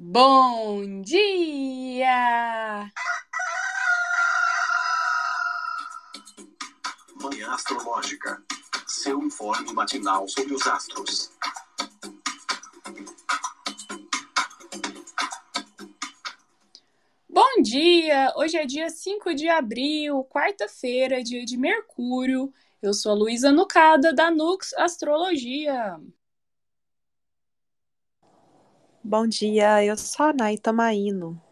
Bom dia! Manhã Astrológica. Seu informe matinal sobre os astros. Bom dia! Hoje é dia 5 de abril, quarta-feira, dia de Mercúrio. Eu sou a Luísa Nucada, da Nux Astrologia. Bom dia, eu sou a Naita Maíno.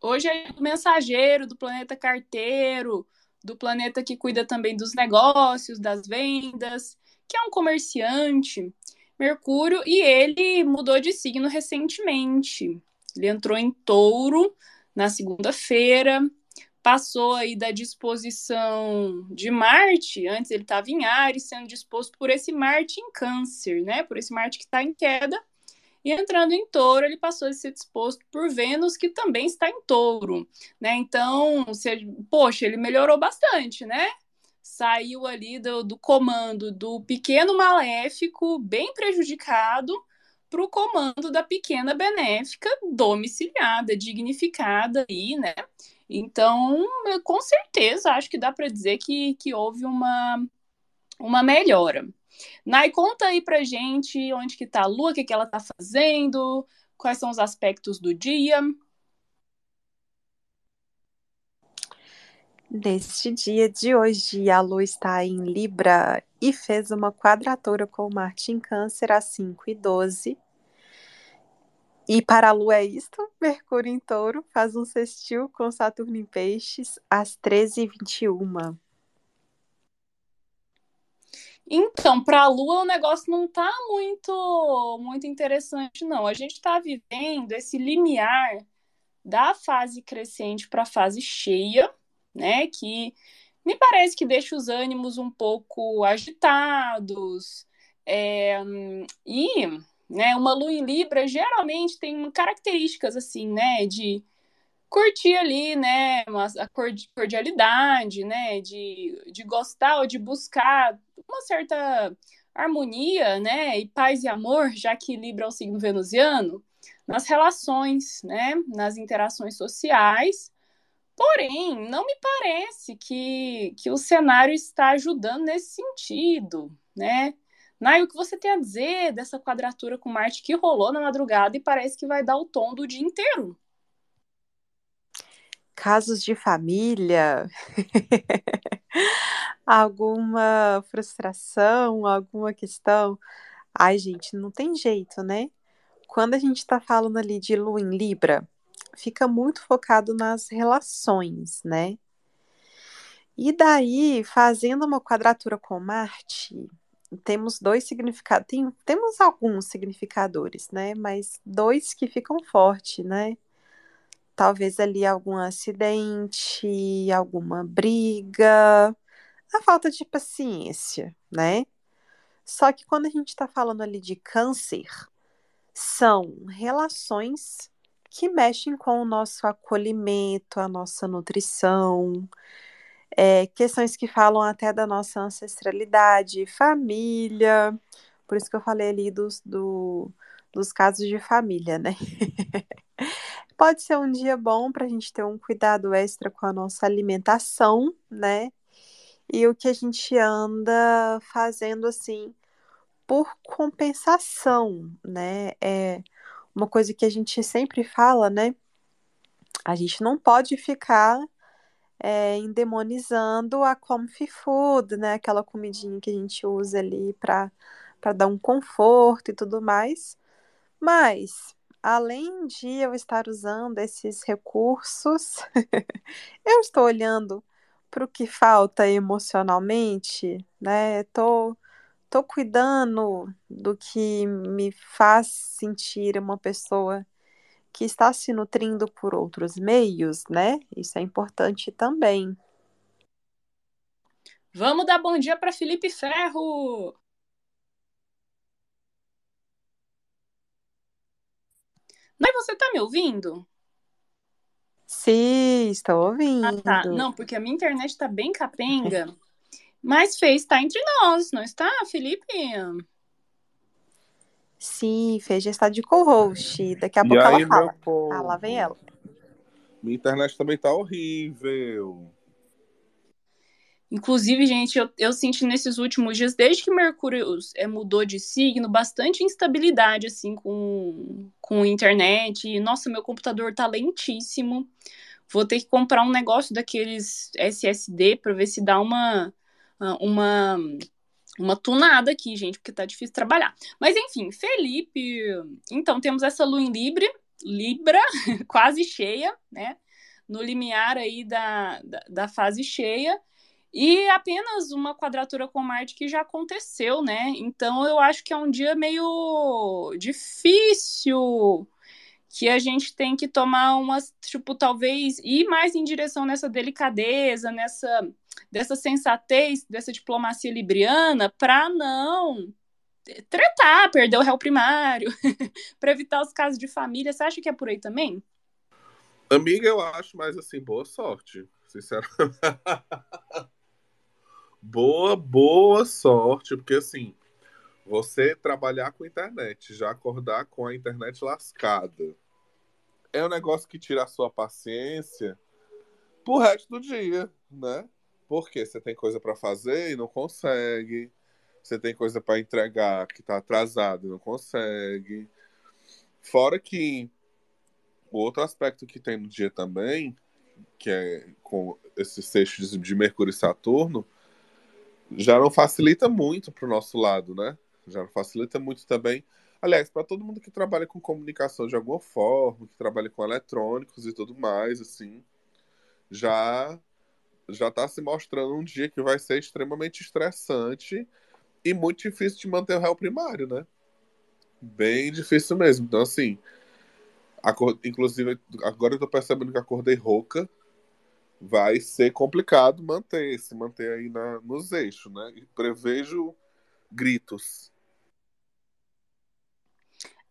Hoje é o mensageiro do planeta carteiro, do planeta que cuida também dos negócios, das vendas, que é um comerciante, Mercúrio, e ele mudou de signo recentemente. Ele entrou em touro na segunda-feira, passou aí da disposição de Marte, antes ele estava em Ares, sendo disposto por esse Marte em câncer, né? Por esse Marte que está em queda, e entrando em touro, ele passou a ser disposto por Vênus, que também está em touro, né? Então, se, poxa, ele melhorou bastante, né? Saiu ali do, do comando do pequeno maléfico, bem prejudicado, para o comando da pequena benéfica domiciliada, dignificada aí, né? Então, com certeza, acho que dá para dizer que, que houve uma, uma melhora. Nai, conta aí pra gente onde que tá a Lua, o que, que ela tá fazendo, quais são os aspectos do dia. Neste dia de hoje, a Lua está em Libra e fez uma quadratura com Marte em Câncer às 5 e 12. E para a Lua é isto, Mercúrio em Touro faz um sextil com Saturno em Peixes às 13h21. Então, para a Lua o negócio não está muito muito interessante, não. A gente está vivendo esse limiar da fase crescente para a fase cheia, né? Que me parece que deixa os ânimos um pouco agitados. É, e né, uma lua em Libra geralmente tem características assim, né? De curtir ali, né, a cordialidade, né, de, de gostar ou de buscar uma certa harmonia, né, e paz e amor, já que Libra é o signo venusiano, nas relações, né, nas interações sociais. Porém, não me parece que, que o cenário está ajudando nesse sentido, né? Nai, o que você tem a dizer dessa quadratura com Marte que rolou na madrugada e parece que vai dar o tom do dia inteiro? Casos de família, alguma frustração, alguma questão. Ai, gente, não tem jeito, né? Quando a gente está falando ali de lua em Libra, fica muito focado nas relações, né? E daí, fazendo uma quadratura com Marte, temos dois significados, tem, temos alguns significadores, né? Mas dois que ficam fortes, né? Talvez ali algum acidente, alguma briga, a falta de paciência, né? Só que quando a gente está falando ali de câncer, são relações que mexem com o nosso acolhimento, a nossa nutrição, é, questões que falam até da nossa ancestralidade, família. Por isso que eu falei ali dos, do, dos casos de família, né? Pode ser um dia bom para a gente ter um cuidado extra com a nossa alimentação, né? E o que a gente anda fazendo assim por compensação, né? É uma coisa que a gente sempre fala, né? A gente não pode ficar é, endemonizando a comfy food, né? Aquela comidinha que a gente usa ali para dar um conforto e tudo mais. Mas além de eu estar usando esses recursos, eu estou olhando para o que falta emocionalmente, né? Tô, tô cuidando do que me faz sentir uma pessoa que está se nutrindo por outros meios, né? Isso é importante também. Vamos dar bom dia para Felipe Ferro. Mas você tá me ouvindo? Sim, estou ouvindo. Ah, tá. Não, porque a minha internet tá bem capenga. Mas fez, tá entre nós, não está, Felipe? Sim, Fê já está de co-host. Daqui a E pouco aí, ela fala. Ah, lá vem ela. Minha internet também tá horrível. Inclusive, gente, eu, eu senti nesses últimos dias, desde que Mercúrio é, mudou de signo, bastante instabilidade, assim, com, com internet. E, nossa, meu computador tá lentíssimo. Vou ter que comprar um negócio daqueles SSD para ver se dá uma, uma, uma tunada aqui, gente, porque tá difícil trabalhar. Mas, enfim, Felipe. Então, temos essa lua em Libra, Libra quase cheia, né? No limiar aí da, da, da fase cheia. E apenas uma quadratura com Marte que já aconteceu, né? Então eu acho que é um dia meio difícil que a gente tem que tomar umas, tipo, talvez ir mais em direção nessa delicadeza, nessa dessa sensatez, dessa diplomacia libriana, para não tretar, perder o réu primário, para evitar os casos de família. Você acha que é por aí também? Amiga, eu acho, mas assim, boa sorte, sinceramente. boa, boa sorte, porque assim, você trabalhar com internet, já acordar com a internet lascada, é um negócio que tira a sua paciência pro resto do dia, né? Porque você tem coisa para fazer e não consegue. Você tem coisa para entregar que tá atrasado e não consegue. Fora que o outro aspecto que tem no dia também, que é com esses seixos de Mercúrio e Saturno, já não facilita muito para o nosso lado, né? Já não facilita muito também. Aliás, para todo mundo que trabalha com comunicação de alguma forma, que trabalha com eletrônicos e tudo mais, assim, já já está se mostrando um dia que vai ser extremamente estressante e muito difícil de manter o réu primário, né? Bem difícil mesmo. Então, assim, inclusive, agora eu tô percebendo que acordei rouca, vai ser complicado manter, se manter aí na, nos eixos, né? E prevejo gritos.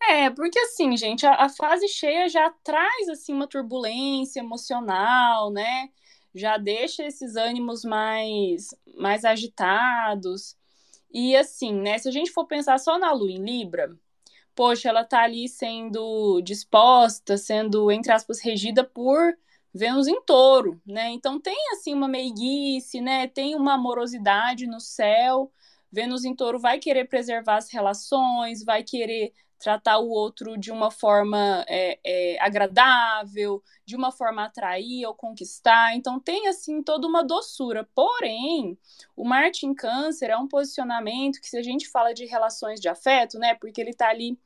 É, porque assim, gente, a, a, fase cheia já traz assim uma turbulência emocional, né? Já deixa esses ânimos mais mais agitados. E assim, né, se a gente for pensar só na lua em Libra, poxa, ela tá ali sendo disposta, sendo entre aspas regida por Vênus em touro, né? Então tem assim uma meiguice, né? Tem uma amorosidade no céu. Vênus em touro vai querer preservar as relações, vai querer tratar o outro de uma forma é, é, agradável, de uma forma atrair ou conquistar. Então tem assim toda uma doçura. Porém, o Marte em Câncer é um posicionamento que se a gente fala de relações de afeto, né? Porque ele está ali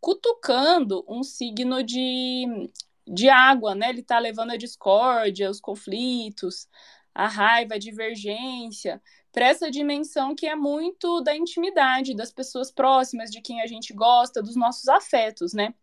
cutucando um signo de de água, né? Ele está levando a discórdia, os conflitos, a raiva, a divergência, para essa dimensão que é muito da intimidade, das pessoas próximas, de quem a gente gosta, dos nossos afetos, né?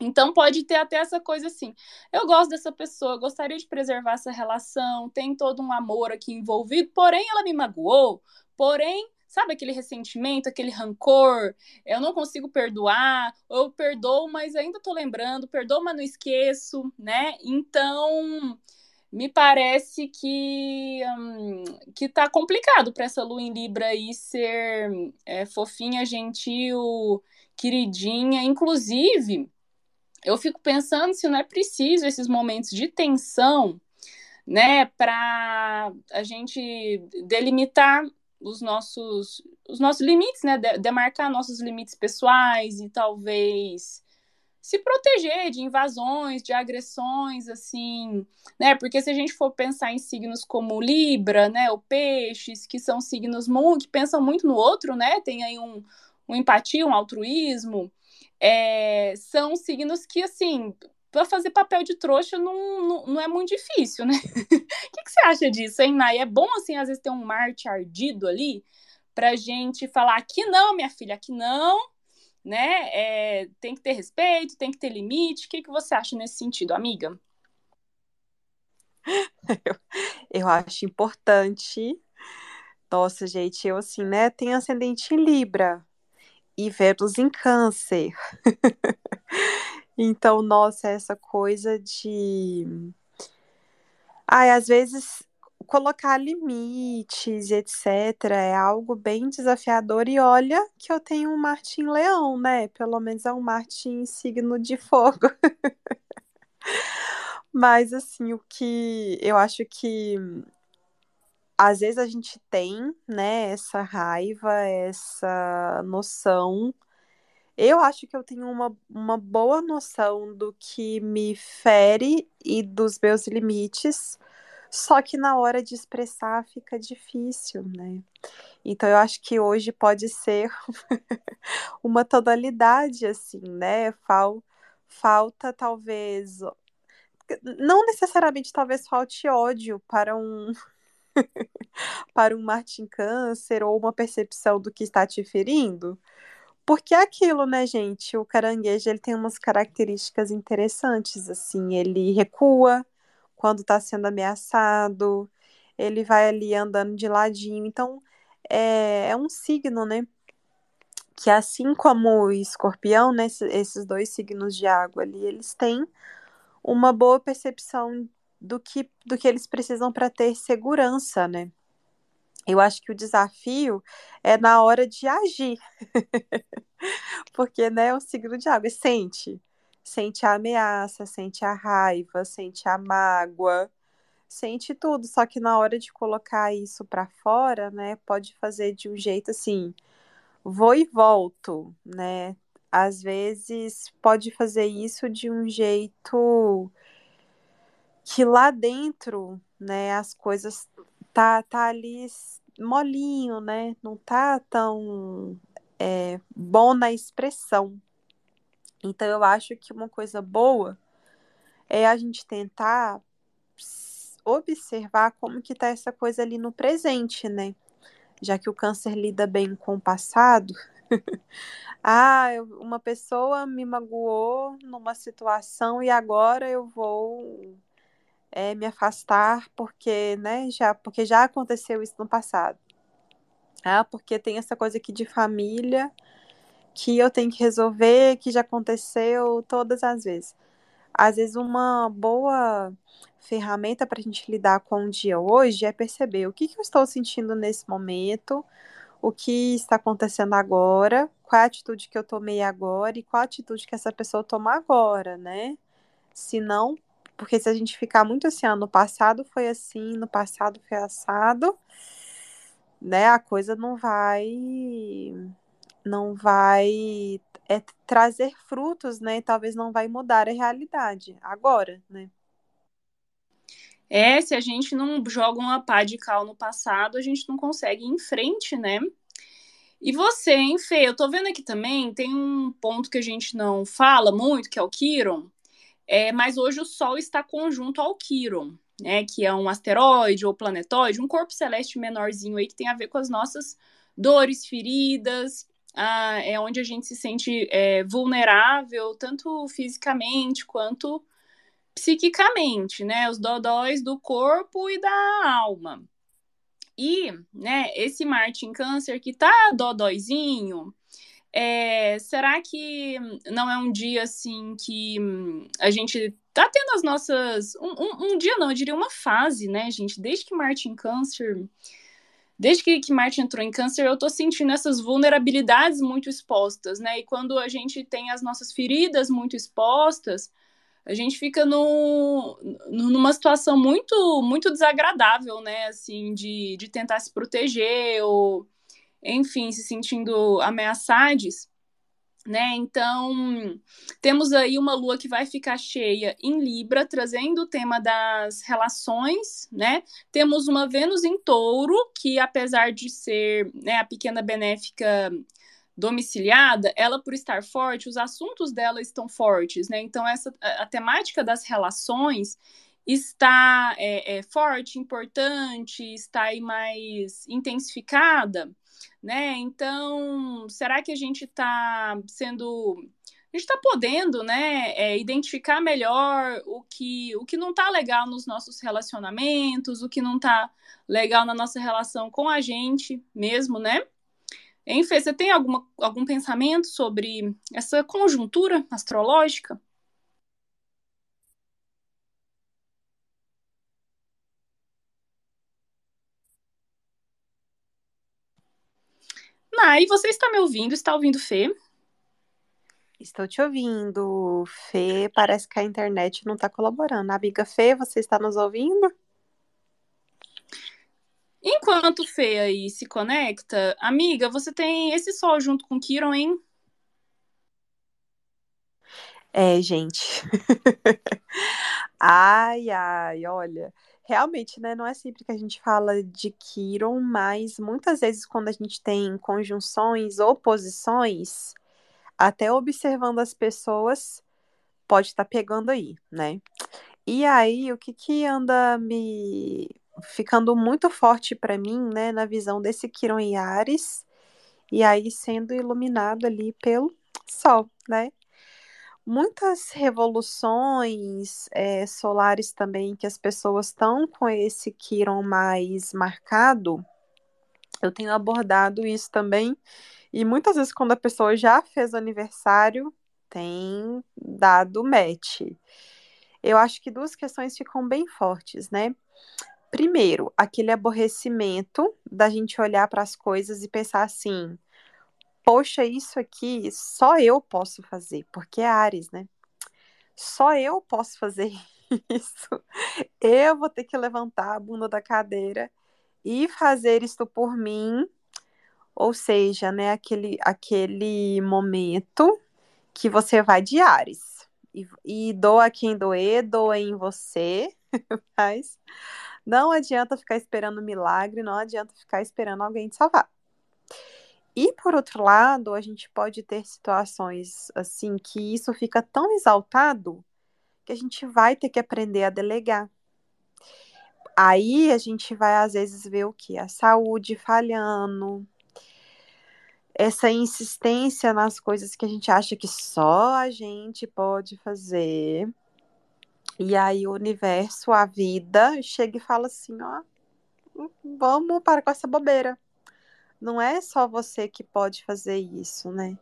Então pode ter até essa coisa assim. Eu gosto dessa pessoa, gostaria de preservar essa relação, tem todo um amor aqui envolvido, porém ela me magoou, porém sabe aquele ressentimento, aquele rancor, eu não consigo perdoar, eu perdoo, mas ainda tô lembrando, perdoo, mas não esqueço, né? Então, me parece que hum, que tá complicado para essa lua em Libra aí ser é, fofinha, gentil, queridinha, inclusive, eu fico pensando se não é preciso esses momentos de tensão, né, para a gente delimitar os nossos, os nossos limites, né? Demarcar nossos limites pessoais e talvez se proteger de invasões, de agressões, assim, né? Porque se a gente for pensar em signos como Libra, né, ou Peixes, que são signos que pensam muito no outro, né? Tem aí um, um empatia, um altruísmo, é, são signos que, assim, para fazer papel de trouxa não, não, não, é muito difícil, né? O que, que, você acha disso, hein, Nai? É bom, assim, às vezes ter um Marte ardido ali pra gente falar aqui não, minha filha, aqui não, né? É, tem que ter respeito, tem que ter limite. O que, que você acha nesse sentido, amiga? Eu, eu acho importante. Nossa, gente, eu assim, né? Tenho ascendente em Libra e Vênus em Câncer. Então, nossa, essa coisa de. Ai, às vezes, colocar limites, etc., é algo bem desafiador. E olha que eu tenho um Marte em Leão, né? Pelo menos é um Marte em signo de fogo. Mas, assim, o que eu acho que às vezes a gente tem, né, essa raiva, essa noção. Eu acho que eu tenho uma, uma boa noção do que me fere e dos meus limites, só que na hora de expressar fica difícil, né? Então eu acho que hoje pode ser uma tonalidade assim, né? Fal, falta talvez não necessariamente talvez falte ódio para um para um Martin Câncer ou uma percepção do que está te ferindo, porque é aquilo, né, gente? O caranguejo ele tem umas características interessantes, assim, ele recua, quando está sendo ameaçado, ele vai ali andando de ladinho. Então, é, é um signo, né? Que assim como o escorpião, né, esses dois signos de água ali, eles têm uma boa percepção do que, do que eles precisam para ter segurança, né? Eu acho que o desafio é na hora de agir. Porque, né, o signo de água sente sente a ameaça, sente a raiva, sente a mágoa, sente tudo. Só que na hora de colocar isso para fora, né, pode fazer de um jeito assim, vou e volto, né? Às vezes pode fazer isso de um jeito que lá dentro, né, as coisas tá, tá ali molinho, né? Não tá tão é, bom na expressão. Então eu acho que uma coisa boa é a gente tentar observar como que tá essa coisa ali no presente, né? Já que o câncer lida bem com o passado. ah, uma pessoa me magoou numa situação e agora eu vou é, me afastar porque, né, já, porque já aconteceu isso no passado. Ah, porque tem essa coisa aqui de família que eu tenho que resolver, que já aconteceu todas as vezes. Às vezes, uma boa ferramenta para a gente lidar com o dia hoje é perceber o que, que eu estou sentindo nesse momento, o que está acontecendo agora, qual a atitude que eu tomei agora e qual a atitude que essa pessoa toma agora, né? Se não, porque se a gente ficar muito assim, ah, no passado foi assim, no passado foi assado, né? A coisa não vai não vai é, trazer frutos, né? Talvez não vai mudar a realidade agora, né? É, se a gente não joga uma pá de cal no passado, a gente não consegue ir em frente, né? E você, hein, Fê? Eu tô vendo aqui também, tem um ponto que a gente não fala muito, que é o Quiron. É, mas hoje o Sol está conjunto ao Quiron, né? Que é um asteroide ou planetóide, um corpo celeste menorzinho aí que tem a ver com as nossas dores, feridas, ah, é onde a gente se sente é, vulnerável, tanto fisicamente quanto psiquicamente, né? Os dodóis do corpo e da alma. E, né, esse Marte em câncer que tá dodóizinho, é, será que não é um dia assim que a gente tá tendo as nossas. Um, um, um dia não, eu diria uma fase, né, gente? Desde que Marte em câncer desde que, que Marte entrou em câncer, eu tô sentindo essas vulnerabilidades muito expostas, né? E quando a gente tem as nossas feridas muito expostas, a gente fica no, numa situação muito muito desagradável, né? Assim, de, de tentar se proteger ou, enfim, se sentindo ameaçados né? Então, temos aí uma lua que vai ficar cheia em Libra, trazendo o tema das relações, né? Temos uma Vênus em Touro, que apesar de ser né, a pequena benéfica domiciliada, ela por estar forte, os assuntos dela estão fortes, né? Então, essa a, temática das relações está é, é, forte, importante, está aí mais intensificada né? Então, será que a gente está sendo a gente está podendo, né, é, identificar melhor o que, o que não está legal nos nossos relacionamentos, o que não está legal na nossa relação com a gente mesmo, né? Enfim, você tem alguma, algum pensamento sobre essa conjuntura astrológica? Nai, você está me ouvindo? Está ouvindo Fê? Estou te ouvindo, Fê. Parece que a internet não está colaborando. Amiga Fê, você está nos ouvindo? Enquanto Fê aí se conecta, amiga, você tem esse sol junto com Kiron, hein? É, gente. ai, ai, olha. Realmente, né? Não é sempre que a gente fala de Kiron, mas muitas vezes quando a gente tem conjunções, oposições, até observando as pessoas, pode estar tá pegando aí, né? E aí, o que que anda me ficando muito forte para mim, né, na visão desse Quiron em Ares, e aí sendo iluminado ali pelo Sol, né? Muitas revoluções é, solares também que as pessoas estão com esse Quiron mais marcado, eu tenho abordado isso também e muitas vezes, quando a pessoa já fez aniversário, tem dado match. Eu acho que duas questões ficam bem fortes, né? Primeiro, aquele aborrecimento da gente olhar para as coisas e pensar assim: poxa, isso aqui só eu posso fazer, porque é Ares, né? Só eu posso fazer isso. Eu vou ter que levantar a bunda da cadeira e fazer isto por mim ou seja, né, aquele, aquele momento que você vai de Ares. E, e doa quem doer, doa em você, mas não adianta ficar esperando milagre, não adianta ficar esperando alguém te salvar. E por outro lado, a gente pode ter situações assim que isso fica tão exaltado que a gente vai ter que aprender a delegar. Aí a gente vai às vezes ver o que? A saúde falhando, essa insistência nas coisas que a gente acha que só a gente pode fazer. E aí o universo, a vida, chega e fala assim, ó, vamos parar com essa bobeira. Não é só você que pode fazer isso, né?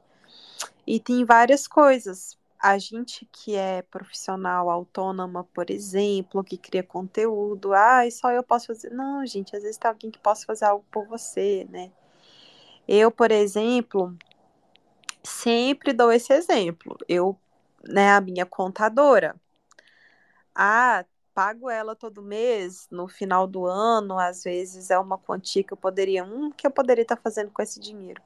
E tem várias coisas. A gente que é profissional autônoma, por exemplo, que cria conteúdo, ah, só eu posso fazer. Não, gente, às vezes tem alguém que possa fazer algo por você, né? Eu, por exemplo, sempre dou esse exemplo. Eu, né, a minha contadora. Ah, pago ela todo mês, no final do ano, às vezes é uma quantia que eu poderia, um, que eu poderia estar fazendo com esse dinheiro.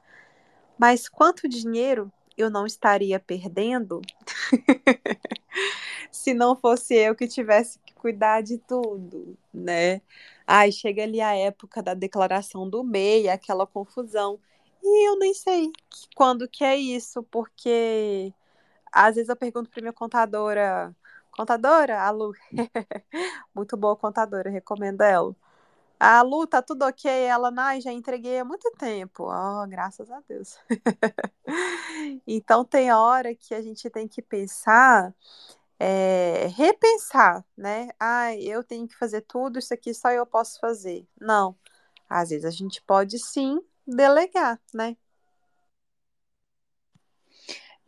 Mas quanto dinheiro eu não estaria perdendo se não fosse eu que tivesse que cuidar de tudo, né? Ai, chega ali a época da declaração do MEI, aquela confusão. E eu nem sei quando que é isso, porque às vezes eu pergunto para minha contadora, contadora, a Lu, muito boa contadora, recomendo ela. A Lu, tá tudo ok? Ela, ai, já entreguei há muito tempo. Oh, graças a Deus. então tem hora que a gente tem que pensar, é, repensar, né? Ah, eu tenho que fazer tudo, isso aqui só eu posso fazer. Não. Às vezes a gente pode sim delegar, né?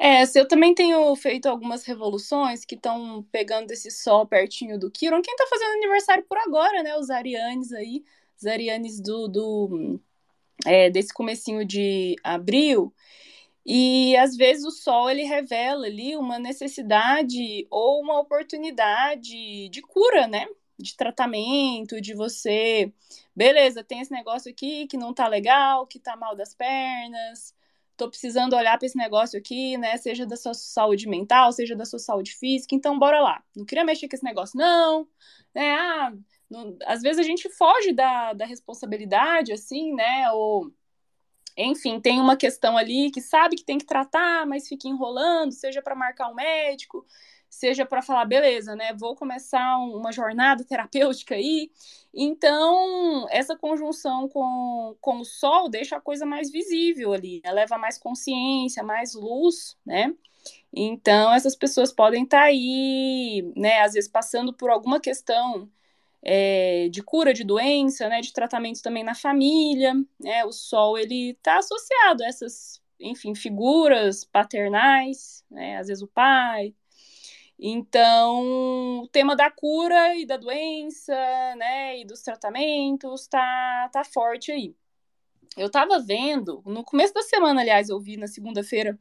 É, eu também tenho feito algumas revoluções que estão pegando esse sol pertinho do Kiron. Quem tá fazendo aniversário por agora, né? Os Arianes aí, os Arianes do, do é, desse comecinho de abril. E às vezes o sol ele revela ali uma necessidade ou uma oportunidade de cura, né? de tratamento, de você, beleza, tem esse negócio aqui que não tá legal, que tá mal das pernas, tô precisando olhar para esse negócio aqui, né, seja da sua saúde mental, seja da sua saúde física, então bora lá. Não queria mexer com esse negócio não, né, ah, não, às vezes a gente foge da, da responsabilidade, assim, né, ou enfim, tem uma questão ali que sabe que tem que tratar, mas fica enrolando, seja para marcar um médico, seja para falar, beleza, né? Vou começar uma jornada terapêutica aí. Então, essa conjunção com, com o sol deixa a coisa mais visível ali, né? leva mais consciência, mais luz, né? Então, essas pessoas podem estar tá aí, né, às vezes passando por alguma questão é, de cura de doença, né, de tratamento também na família, né, o sol, ele está associado a essas, enfim, figuras paternais, né, às vezes o pai, então, o tema da cura e da doença, né, e dos tratamentos tá, tá forte aí. eu estava vendo, no começo da semana, aliás, eu vi na segunda-feira,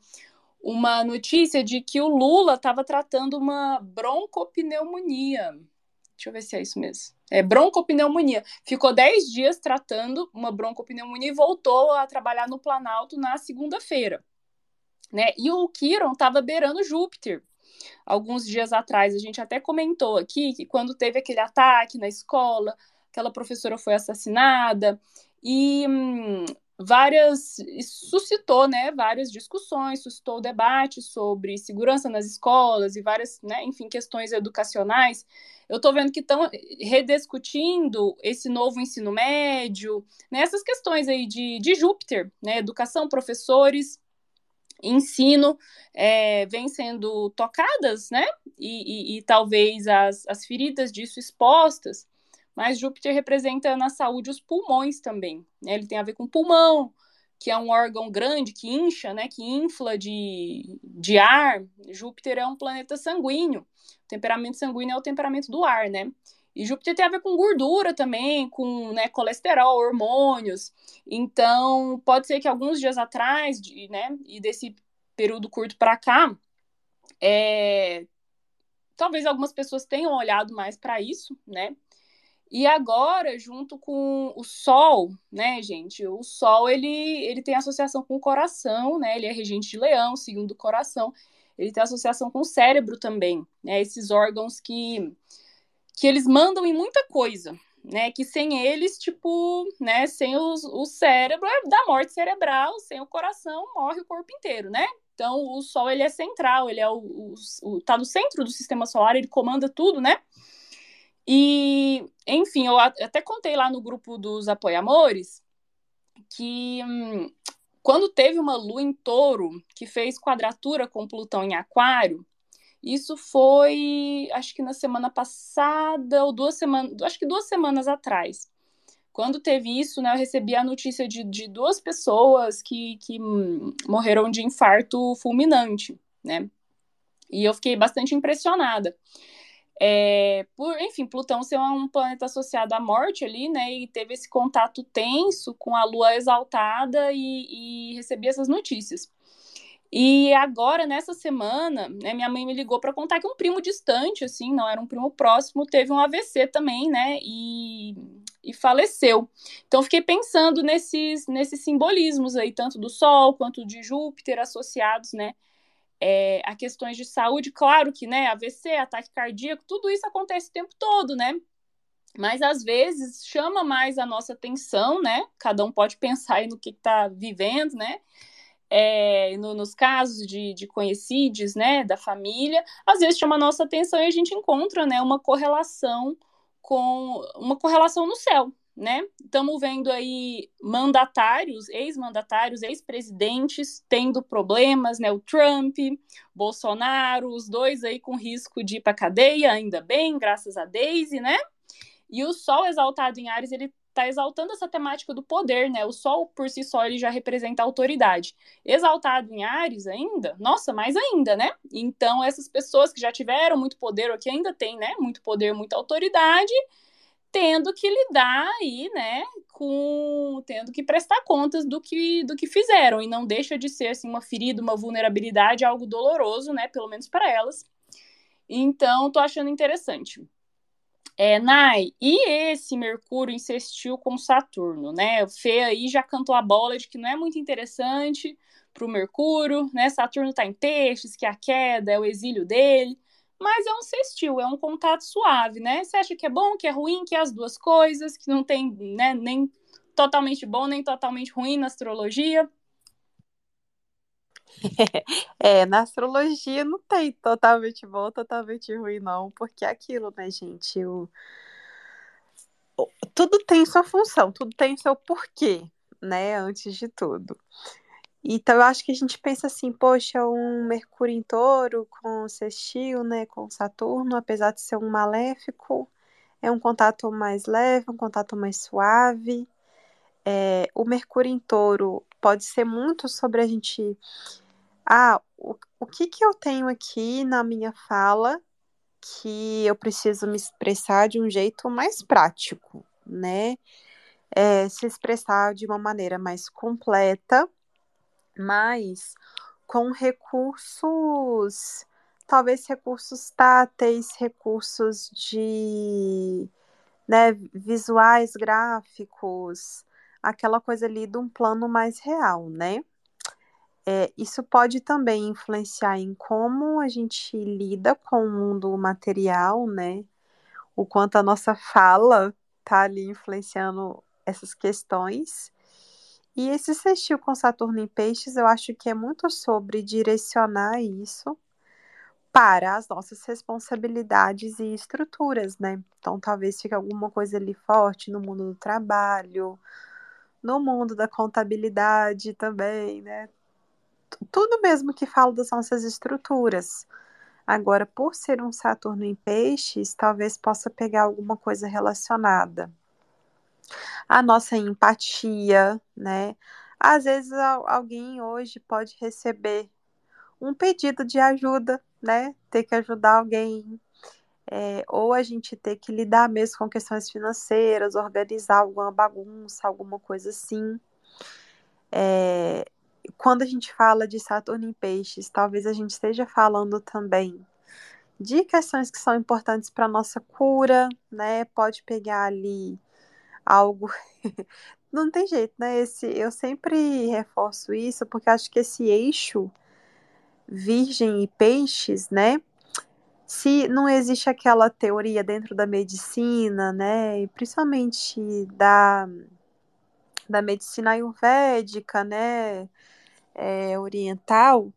uma notícia de que o Lula estava tratando uma broncopneumonia. Deixa eu ver se é isso mesmo. É broncopneumonia. Ficou 10 dias tratando uma broncopneumonia e voltou a trabalhar no Planalto na segunda-feira. Né? E o Kiron estava beirando Júpiter. Alguns dias atrás, a gente até comentou aqui que quando teve aquele ataque na escola, aquela professora foi assassinada, e hum, várias suscitou, né, várias discussões, suscitou debate sobre segurança nas escolas e várias, né, enfim, questões educacionais. Eu estou vendo que estão rediscutindo esse novo ensino médio, né, essas questões aí de, de Júpiter, né, educação, professores, ensino é, vem sendo tocadas, né, e, e, e talvez as, as feridas disso expostas mas Júpiter representa na saúde os pulmões também. Né? Ele tem a ver com pulmão, que é um órgão grande que incha, né, que infla de, de ar. Júpiter é um planeta sanguíneo. O temperamento sanguíneo é o temperamento do ar, né? E Júpiter tem a ver com gordura também, com né, colesterol, hormônios. Então, pode ser que alguns dias atrás, de, né, e desse período curto para cá, é, talvez algumas pessoas tenham olhado mais para isso, né? E agora, junto com o Sol, né, gente? O Sol, ele, ele tem associação com o coração, né? Ele é regente de leão, segundo o coração. Ele tem associação com o cérebro também, né? Esses órgãos que, que eles mandam em muita coisa, né? Que sem eles, tipo, né? Sem os, o cérebro, é da morte cerebral. Sem o coração, morre o corpo inteiro, né? Então, o Sol, ele é central, ele é o, o, o tá no centro do sistema solar, ele comanda tudo, né? E, enfim, eu até contei lá no grupo dos apoiamores que hum, quando teve uma lua em touro que fez quadratura com Plutão em Aquário, isso foi, acho que na semana passada, ou duas semanas, acho que duas semanas atrás. Quando teve isso, né, eu recebi a notícia de, de duas pessoas que, que morreram de infarto fulminante, né? E eu fiquei bastante impressionada. É, por, enfim, Plutão ser um planeta associado à morte ali, né? E teve esse contato tenso com a Lua exaltada e, e recebi essas notícias. E agora, nessa semana, né, minha mãe me ligou para contar que um primo distante, assim, não era um primo próximo, teve um AVC também, né? E, e faleceu. Então, fiquei pensando nesses, nesses simbolismos aí, tanto do Sol quanto de Júpiter associados, né? é, a questões de saúde, claro que, né, AVC, ataque cardíaco, tudo isso acontece o tempo todo, né? Mas às vezes chama mais a nossa atenção, né? Cada um pode pensar aí no que está vivendo, né? É, no, nos casos de, de conhecidos, né, da família, às vezes chama a nossa atenção e a gente encontra, né, uma correlação com uma correlação no céu, né? Estamos vendo aí mandatários, ex-mandatários, ex-presidentes tendo problemas, né? O Trump, Bolsonaro, os dois aí com risco de ir para cadeia, ainda bem, graças a Daisy, né? E o Sol exaltado em Ares, ele está exaltando essa temática do poder, né? O Sol por si só ele já representa autoridade. Exaltado em Ares ainda, nossa, mais ainda, né? Então essas pessoas que já tiveram muito poder ou que ainda têm, né, muito poder, muita autoridade, tendo que lidar aí, né, com tendo que prestar contas do que do que fizeram e não deixa de ser assim uma ferida, uma vulnerabilidade, algo doloroso, né, pelo menos para elas. Então, tô achando interessante. É, Nai, e esse Mercúrio insistiu com Saturno, né? O Fê aí já cantou a bola de que não é muito interessante para o Mercúrio, né? Saturno está em peixes, que a queda é o exílio dele mas é um sextil, é um contato suave, né? Você acha que é bom, que é ruim, que é as duas coisas, que não tem né, nem totalmente bom, nem totalmente ruim na astrologia? É, na astrologia não tem totalmente bom, totalmente ruim, não, porque é aquilo, né, gente? O... Tudo tem sua função, tudo tem seu porquê, né? Antes de tudo. Então, eu acho que a gente pensa assim, poxa, um Mercúrio em touro com sextil, né, com Saturno, apesar de ser um maléfico, é um contato mais leve, um contato mais suave. É, o Mercúrio em touro pode ser muito sobre a gente. Ah, o, o que, que eu tenho aqui na minha fala que eu preciso me expressar de um jeito mais prático, né? é, se expressar de uma maneira mais completa, mas com recursos, talvez recursos táteis, recursos de né, visuais, gráficos, aquela coisa ali de um plano mais real, né? É, isso pode também influenciar em como a gente lida com o mundo material, né? O quanto a nossa fala tá ali influenciando essas questões. E esse sextil com Saturno em Peixes, eu acho que é muito sobre direcionar isso para as nossas responsabilidades e estruturas, né? Então, talvez fique alguma coisa ali forte no mundo do trabalho, no mundo da contabilidade também, né? Tudo mesmo que fala das nossas estruturas. Agora, por ser um Saturno em Peixes, talvez possa pegar alguma coisa relacionada à nossa empatia, né? Às vezes alguém hoje pode receber um pedido de ajuda, né? Ter que ajudar alguém, é, ou a gente ter que lidar mesmo com questões financeiras, organizar alguma bagunça, alguma coisa assim. É, quando a gente fala de Saturno em Peixes, talvez a gente esteja falando também de questões que são importantes para nossa cura, né? Pode pegar ali algo. Não tem jeito, né? Esse, eu sempre reforço isso porque acho que esse eixo Virgem e Peixes, né? Se não existe aquela teoria dentro da medicina, né? Principalmente da, da medicina ayurvédica, né? É, oriental,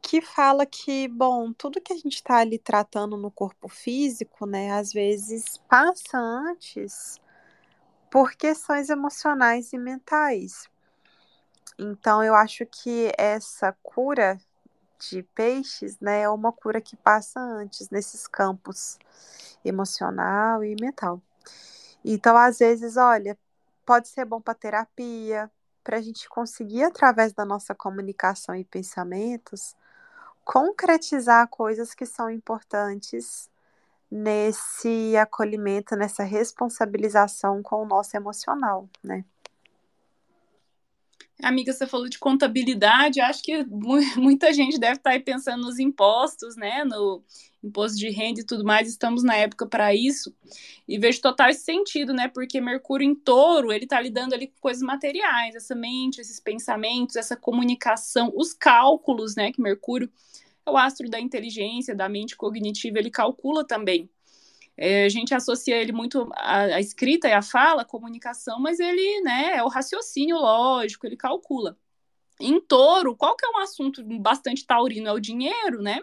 que fala que, bom, tudo que a gente está ali tratando no corpo físico, né, às vezes passa antes por questões emocionais e mentais. Então, eu acho que essa cura de peixes, né, é uma cura que passa antes nesses campos emocional e mental. Então, às vezes, olha, pode ser bom para terapia, para a gente conseguir, através da nossa comunicação e pensamentos, concretizar coisas que são importantes nesse acolhimento, nessa responsabilização com o nosso emocional, né? Amiga, você falou de contabilidade, acho que muita gente deve estar aí pensando nos impostos, né? No imposto de renda e tudo mais, estamos na época para isso. E vejo total sentido, né? Porque Mercúrio em touro, ele está lidando ali com coisas materiais, essa mente, esses pensamentos, essa comunicação, os cálculos, né? Que Mercúrio é o astro da inteligência, da mente cognitiva, ele calcula também. É, a gente associa ele muito à, escrita e à fala, à comunicação, mas ele né, é o raciocínio lógico, ele calcula. Em touro, qual que é um assunto bastante taurino? É o dinheiro, né?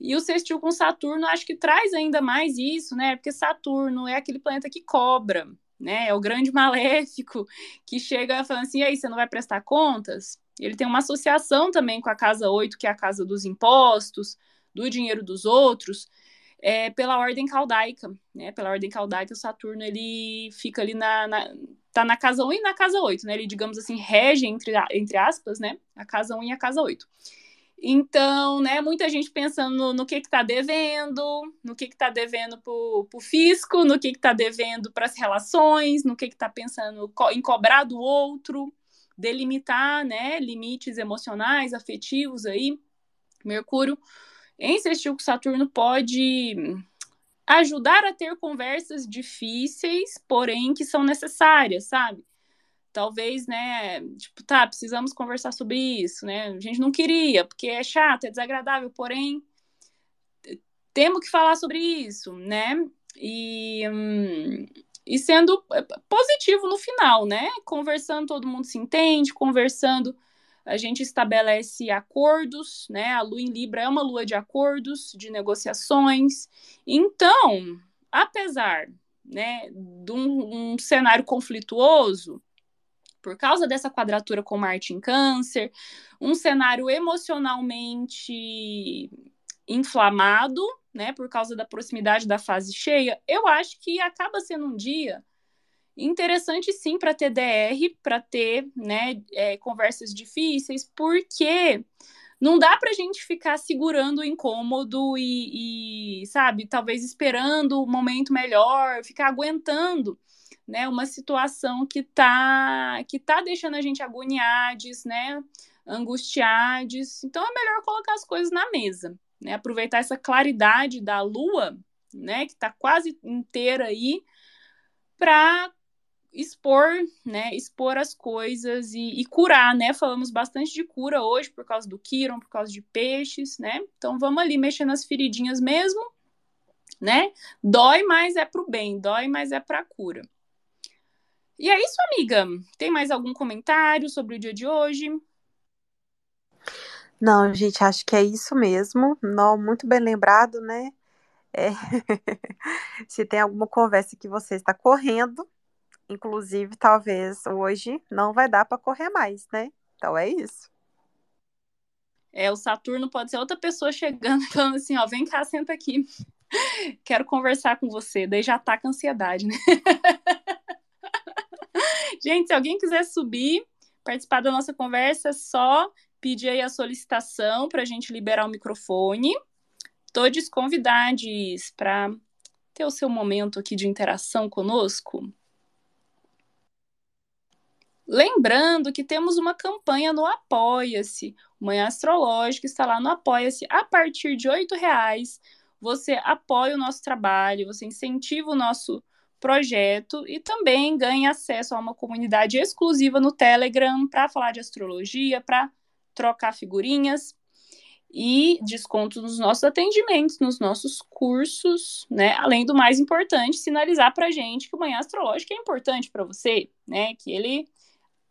E o sextil com Saturno acho que traz ainda mais isso, né? Porque Saturno é aquele planeta que cobra, né? É o grande maléfico que chega falando assim: e aí, você não vai prestar contas? Ele tem uma associação também com a casa 8, que é a casa dos impostos, do dinheiro dos outros é, pela ordem caldaica, né? Pela ordem caldaica, o Saturno ele fica ali na, na tá na casa 1 e na casa 8, né? Ele, digamos assim, rege entre, entre aspas, né? A casa 1 e a casa 8. Então, né, muita gente pensando no, no que que tá devendo, no que que tá devendo pro, pro fisco, no que que tá devendo para as relações, no que que tá pensando em cobrar do outro, delimitar, né, limites emocionais, afetivos aí. Mercúrio em sextil com Saturno pode ajudar a ter conversas difíceis, porém que são necessárias, sabe? Talvez, né, tipo, tá, precisamos conversar sobre isso, né? A gente não queria, porque é chato, é desagradável, porém temos que falar sobre isso, né? E, hum, e sendo positivo no final, né? Conversando, todo mundo se entende, conversando a gente estabelece acordos, né? A lua em Libra é uma lua de acordos, de negociações. Então, apesar né, de um, um cenário conflituoso, por causa dessa quadratura com Marte em Câncer, um cenário emocionalmente inflamado, né, por causa da proximidade da fase cheia, eu acho que acaba sendo um dia interessante sim para ter DR, para ter né, é, conversas difíceis, porque não dá para a gente ficar segurando o incômodo e, e, sabe, talvez esperando o momento melhor, ficar aguentando né, uma situação que tá que tá deixando a gente agoniados, né, angustiados. Então é melhor colocar as coisas na mesa, né? Aproveitar essa claridade da lua, né, que tá quase inteira aí para expor, né, expor as coisas e, e, curar, né? Falamos bastante de cura hoje por causa do Kiron, por causa de peixes, né? Então vamos ali mexer nas feridinhas mesmo, né? Dói, mas é pro bem, dói, mas é pra cura. E é isso, amiga. Tem mais algum comentário sobre o dia de hoje? Não, gente, acho que é isso mesmo. Não, muito bem lembrado, né? É... Se tem alguma conversa que você está correndo, inclusive, talvez hoje não vai dar para correr mais, né? Então é isso. É, o Saturno pode ser outra pessoa chegando falando assim, ó, vem cá, senta aqui. Quero conversar com você. Daí já tá com ansiedade, né? Gente, se alguém quiser subir, participar da nossa conversa, é só pedir aí a solicitação para a gente liberar o microfone. Todos convidados para ter o seu momento aqui de interação conosco. Lembrando que temos uma campanha no Apoia-se. Manhã Astrológico está lá no Apoia-se. A partir de R$ reais você apoia o nosso trabalho, você incentiva o nosso projeto e também ganha acesso a uma comunidade exclusiva no Telegram para falar de astrologia, para trocar figurinhas e desconto nos nossos atendimentos, nos nossos cursos, né? Além do mais importante, sinalizar para gente que o Manhã Astrológico é importante para você, né? Que ele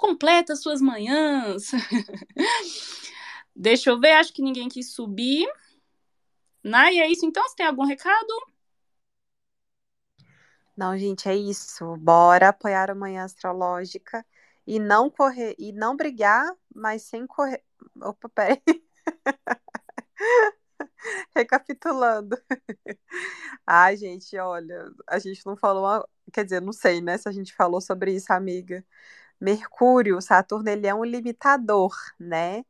completa suas manhãs. Deixa eu ver, acho que ninguém quis subir. Nai, é isso então? Você tem algum recado? Não, gente, é isso. Bora apoiar a Manhã Astrológica e não correr, e não brigar, mas sem correr. Opa, peraí. Recapitulando. Ai, gente, olha, a gente não falou, quer dizer, não sei, né, se a gente falou sobre isso, amiga. Mercúrio, Saturno, ele é um limitador, né?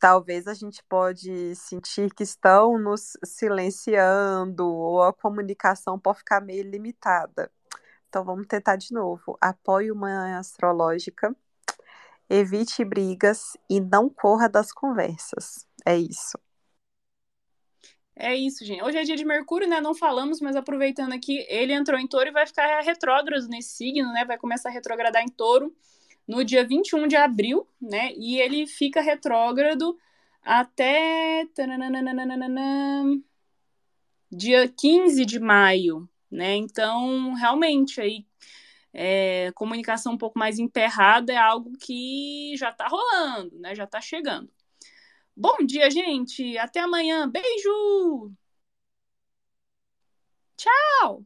Talvez a gente pode sentir que estão nos silenciando ou a comunicação pode ficar meio limitada. Então vamos tentar de novo. Apoie uma astrológica evite brigas e não corra das conversas. É isso. É isso, gente. Hoje é dia de Mercúrio, né? Não falamos, mas aproveitando aqui, ele entrou em touro e vai ficar retrógrado nesse signo, né? Vai começar a retrogradar em touro no dia 21 de abril, né? E ele fica retrógrado até dia 15 de maio, né? Então, realmente, aí é, comunicação um pouco mais emperrada é algo que já está rolando, né? Já está chegando. Bom dia, gente. Até amanhã. Beijo! Tchau!